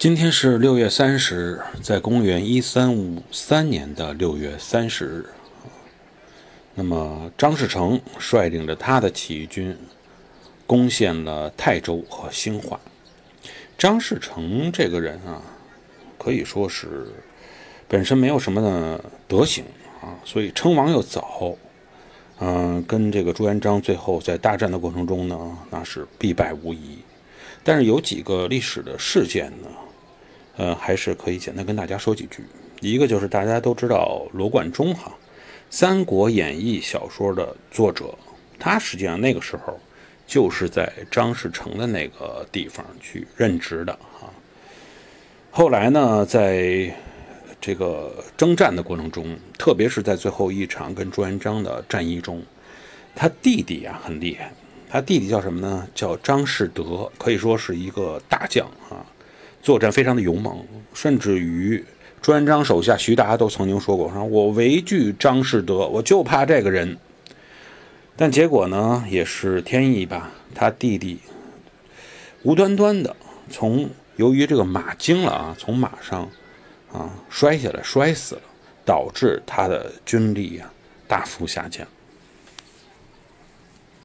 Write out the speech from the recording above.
今天是六月三十日，在公元一三五三年的六月三十日，那么张士诚率领着他的起义军攻陷了泰州和兴化。张士诚这个人啊，可以说是本身没有什么德行啊，所以称王又早，嗯，跟这个朱元璋最后在大战的过程中呢，那是必败无疑。但是有几个历史的事件呢？呃，还是可以简单跟大家说几句。一个就是大家都知道罗贯中哈，《三国演义》小说的作者，他实际上那个时候就是在张士诚的那个地方去任职的哈。后来呢，在这个征战的过程中，特别是在最后一场跟朱元璋的战役中，他弟弟啊很厉害，他弟弟叫什么呢？叫张士德，可以说是一个大将啊。作战非常的勇猛，甚至于朱元璋手下徐达都曾经说过：“说我唯惧张士德，我就怕这个人。”但结果呢，也是天意吧。他弟弟无端端的从由于这个马惊了啊，从马上啊摔下来，摔死了，导致他的军力啊大幅下降。